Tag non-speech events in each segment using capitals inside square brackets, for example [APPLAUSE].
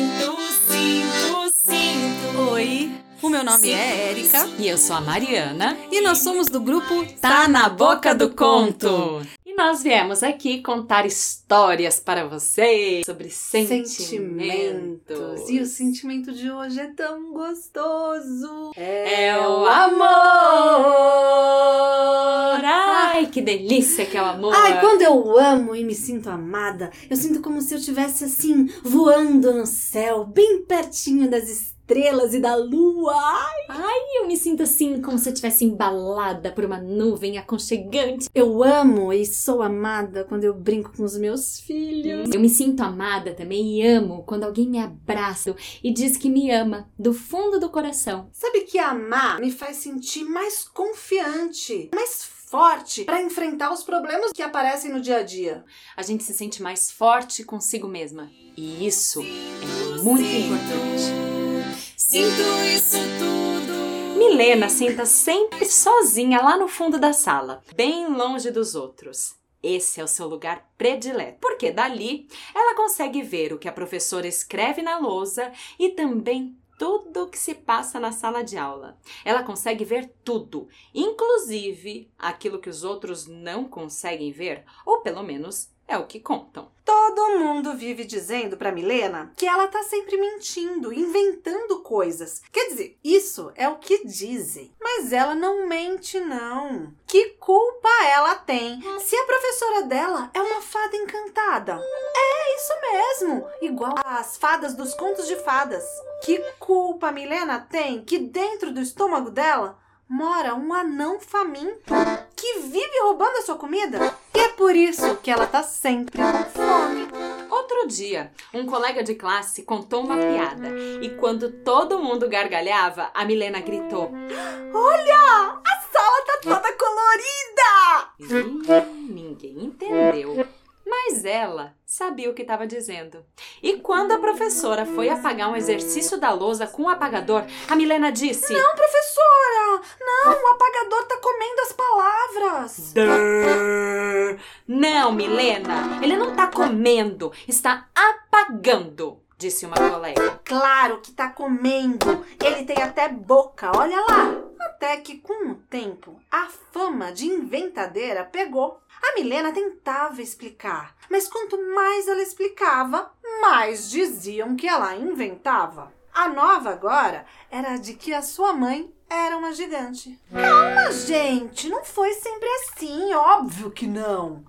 sinto, sinto, sinto. Oi, o meu nome é Érica E eu sou a Mariana. e nós somos do grupo Tá na boca do conto. E nós viemos aqui contar histórias para vocês sobre sentimentos. Sentimentos. E o sentimento de hoje é tão gostoso. É o amor! Delícia que é o amor! Ai, quando eu amo e me sinto amada, eu sinto como se eu estivesse assim, voando no céu, bem pertinho das estrelas e da lua. Ai, eu me sinto assim, como se eu estivesse embalada por uma nuvem aconchegante. eu amo e sou amada quando eu brinco com os meus filhos. Eu me sinto amada também e amo quando alguém me abraça e diz que me ama do fundo do coração. Sabe que amar me faz sentir mais confiante, mais forte para enfrentar os problemas que aparecem no dia a dia. A gente se sente mais forte consigo mesma. E isso é muito importante. Sinto isso tudo. Milena senta sempre sozinha lá no fundo da sala, bem longe dos outros. Esse é o seu lugar predileto, porque dali ela consegue ver o que a professora escreve na lousa e também tudo o que se passa na sala de aula. Ela consegue ver tudo, inclusive aquilo que os outros não conseguem ver, ou pelo menos é o que contam. Todo mundo vive dizendo pra Milena que ela tá sempre mentindo, inventando coisas. Quer dizer, isso é o que dizem. Mas ela não mente, não. Que culpa ela tem se a professora dela é uma fada encantada? É isso mesmo, igual as fadas dos contos de fadas. Que culpa a Milena tem que dentro do estômago dela mora um anão faminto que vive roubando a sua comida? E é por isso que ela tá sempre com fome. Outro dia, um colega de classe contou uma piada e quando todo mundo gargalhava, a Milena gritou: Olha! A sala tá toda colorida! Ih, ninguém entendeu. Mas ela sabia o que estava dizendo. E quando a professora foi apagar um exercício da lousa com o apagador, a Milena disse: Não, professora! Não, o apagador tá comendo as palavras! Não, Milena, ele não tá comendo, está apagando, disse uma colega. Claro que tá comendo! Ele tem até boca, olha lá! Até que, com o tempo, a fama de inventadeira pegou. A Milena tentava explicar, mas quanto mais ela explicava, mais diziam que ela inventava. A nova agora era de que a sua mãe era uma gigante. Calma, gente, não foi sempre assim, óbvio que não.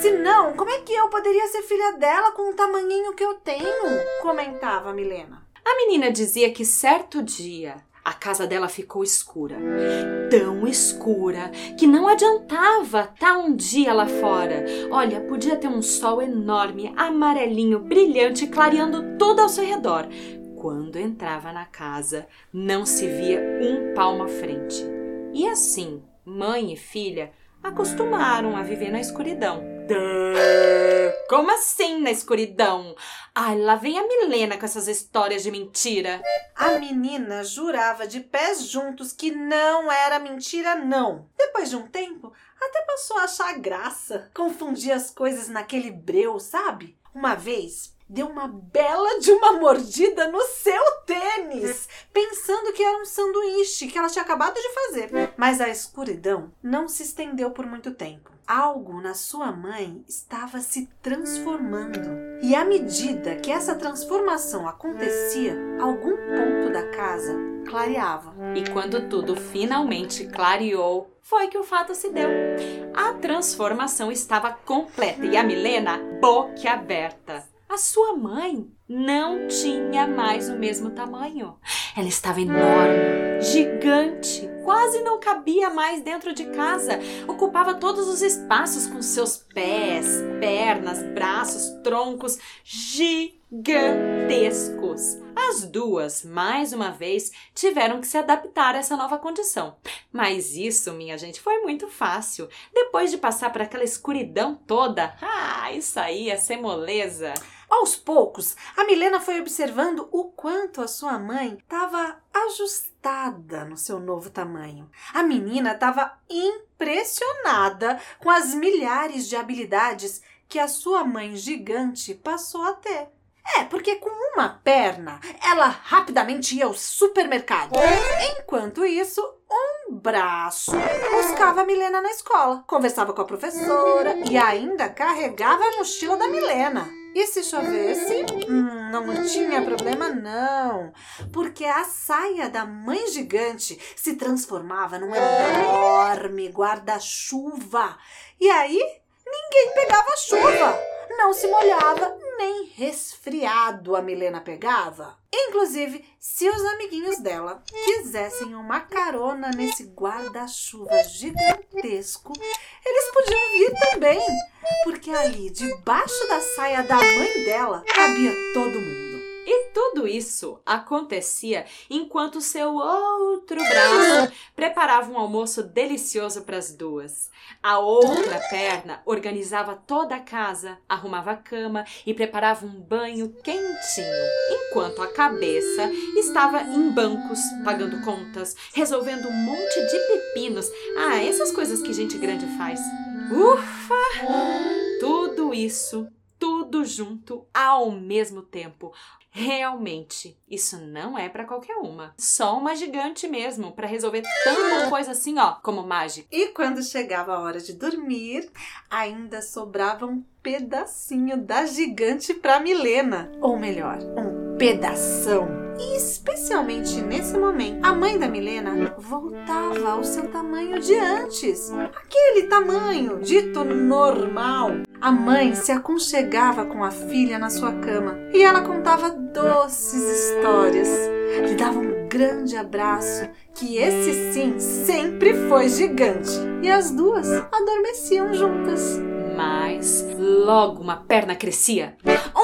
Se não, como é que eu poderia ser filha dela com o tamanhinho que eu tenho? Comentava a Milena. A menina dizia que certo dia a casa dela ficou escura. Tão escura que não adiantava estar um dia lá fora. Olha, podia ter um sol enorme, amarelinho, brilhante, clareando tudo ao seu redor. Quando entrava na casa, não se via um palmo à frente. E assim, mãe e filha acostumaram a viver na escuridão. Dã! Como assim na escuridão? Ai, lá vem a Milena com essas histórias de mentira. A menina jurava de pés juntos que não era mentira, não. Depois de um tempo, até passou a achar graça. Confundia as coisas naquele breu, sabe? Uma vez, deu uma bela de uma mordida no seu tênis, pensando que era um sanduíche que ela tinha acabado de fazer. Mas a escuridão não se estendeu por muito tempo. Algo na sua mãe estava se transformando. E à medida que essa transformação acontecia, algum ponto da casa clareava. E quando tudo finalmente clareou, foi que o fato se deu. A transformação estava completa e a Milena boquiaberta. A sua mãe não tinha mais o mesmo tamanho. Ela estava enorme, gigante, quase não cabia mais dentro de casa. Ocupava todos os espaços com seus pés, pernas, braços, troncos gigantescos. As duas, mais uma vez, tiveram que se adaptar a essa nova condição. Mas isso, minha gente, foi muito fácil. Depois de passar por aquela escuridão toda, ah, isso aí ia ser moleza. Aos poucos, a Milena foi observando o quanto a sua mãe estava ajustada no seu novo tamanho. A menina estava impressionada com as milhares de habilidades que a sua mãe gigante passou a ter. É, porque com uma perna ela rapidamente ia ao supermercado. Enquanto isso, um braço buscava a Milena na escola, conversava com a professora e ainda carregava a mochila da Milena. E se chovesse, hum, não tinha problema não, porque a saia da mãe gigante se transformava num enorme guarda-chuva. E aí, ninguém pegava chuva, não se molhava, nem resfriado a Milena pegava. Inclusive, se os amiguinhos dela quisessem uma carona nesse guarda-chuva gigantesco, eles podiam vir também, porque ali, debaixo da saia da mãe dela, cabia todo mundo. E tudo isso acontecia enquanto seu outro braço preparava um almoço delicioso para as duas. A outra perna organizava toda a casa, arrumava a cama e preparava um banho quentinho, enquanto a cabeça estava em bancos, pagando contas, resolvendo um monte de pepinos. Ah, essas coisas que gente grande faz. Ufa! Tudo isso tudo junto ao mesmo tempo. Realmente, isso não é para qualquer uma. Só uma gigante mesmo para resolver tanta [LAUGHS] coisa assim, ó, como mágica. E quando chegava a hora de dormir, ainda sobrava um pedacinho da gigante para Milena, ou melhor, um pedação. E especialmente nesse momento, a mãe da Milena voltava ao seu tamanho de antes, aquele tamanho dito normal. A mãe se aconchegava com a filha na sua cama e ela contava doces histórias. Lhe dava um grande abraço, que esse sim sempre foi gigante. E as duas adormeciam juntas. Mas logo uma perna crescia,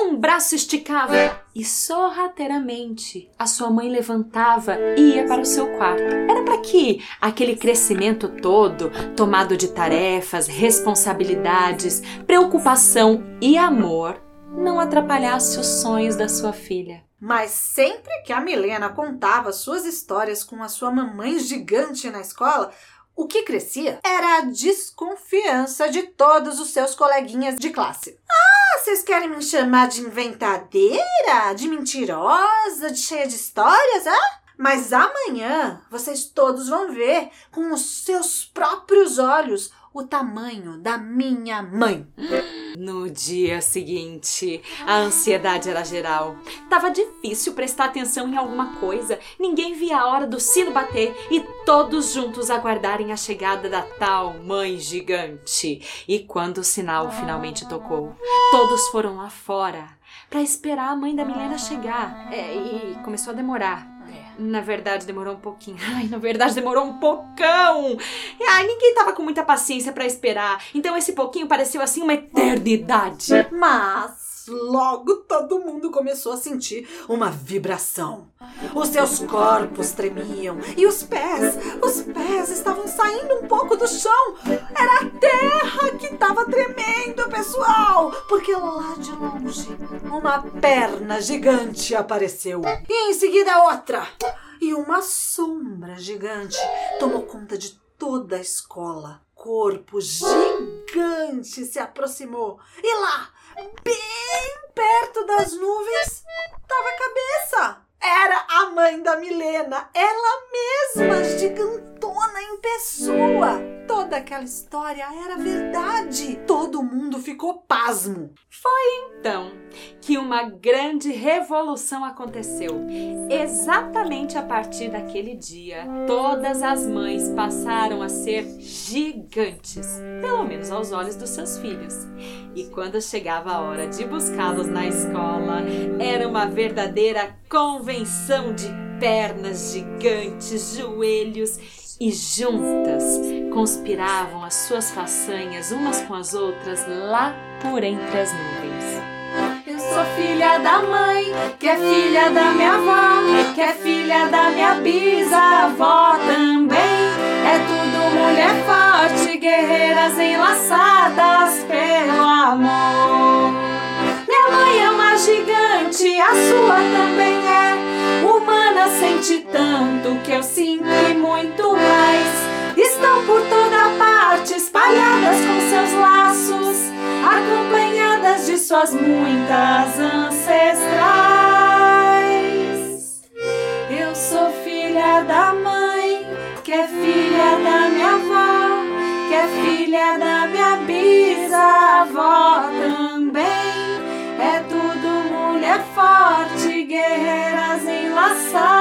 um braço esticava e sorrateiramente a sua mãe levantava e ia para o seu quarto. Era para que aquele crescimento todo, tomado de tarefas, responsabilidades, preocupação e amor, não atrapalhasse os sonhos da sua filha. Mas sempre que a Milena contava suas histórias com a sua mamãe gigante na escola, o que crescia era a desconfiança de todos os seus coleguinhas de classe. Ah, vocês querem me chamar de inventadeira? De mentirosa? De cheia de histórias? Ah? Mas amanhã vocês todos vão ver com os seus próprios olhos o tamanho da minha mãe. No dia seguinte, a ansiedade era geral. Tava difícil prestar atenção em alguma coisa. Ninguém via a hora do sino bater e todos juntos aguardarem a chegada da tal mãe gigante. E quando o sinal finalmente tocou, todos foram lá fora para esperar a mãe da Milena chegar. É, e começou a demorar. Na verdade, demorou um pouquinho. [LAUGHS] Ai, na verdade, demorou um pocão. Ai, ninguém tava com muita paciência para esperar. Então esse pouquinho pareceu assim uma eternidade. Mas logo todo mundo começou a sentir uma vibração. Os seus corpos tremiam e os pés, os pés estavam saindo um pouco do chão. Era a terra que estava tremendo, pessoal, porque lá de longe uma perna gigante apareceu e em seguida outra. E uma sombra gigante tomou conta de toda a escola. Corpo gigante se aproximou e lá, bem perto das nuvens, estava a cabeça. Era a mãe da Milena, ela mesma, gigantona em pessoa. Toda aquela história era verdade. Todo ficou pasmo. Foi então que uma grande revolução aconteceu. Exatamente a partir daquele dia, todas as mães passaram a ser gigantes, pelo menos aos olhos dos seus filhos. E quando chegava a hora de buscá-los na escola, era uma verdadeira convenção de pernas gigantes, joelhos e juntas conspiravam as suas façanhas umas com as outras lá por entre as nuvens. Eu sou filha da mãe, que é filha da minha avó, que é filha da minha bisavó também. É tudo mulher forte, guerreiras enlaçadas pelo amor. Minha mãe é uma gigante, a sua também é. Sente tanto que eu sinto e muito mais. Estão por toda parte, espalhadas com seus laços, acompanhadas de suas muitas ancestrais. Eu sou filha da mãe, que é filha da minha avó, que é filha da minha bisavó também. É tudo mulher forte, guerreiras enlaçadas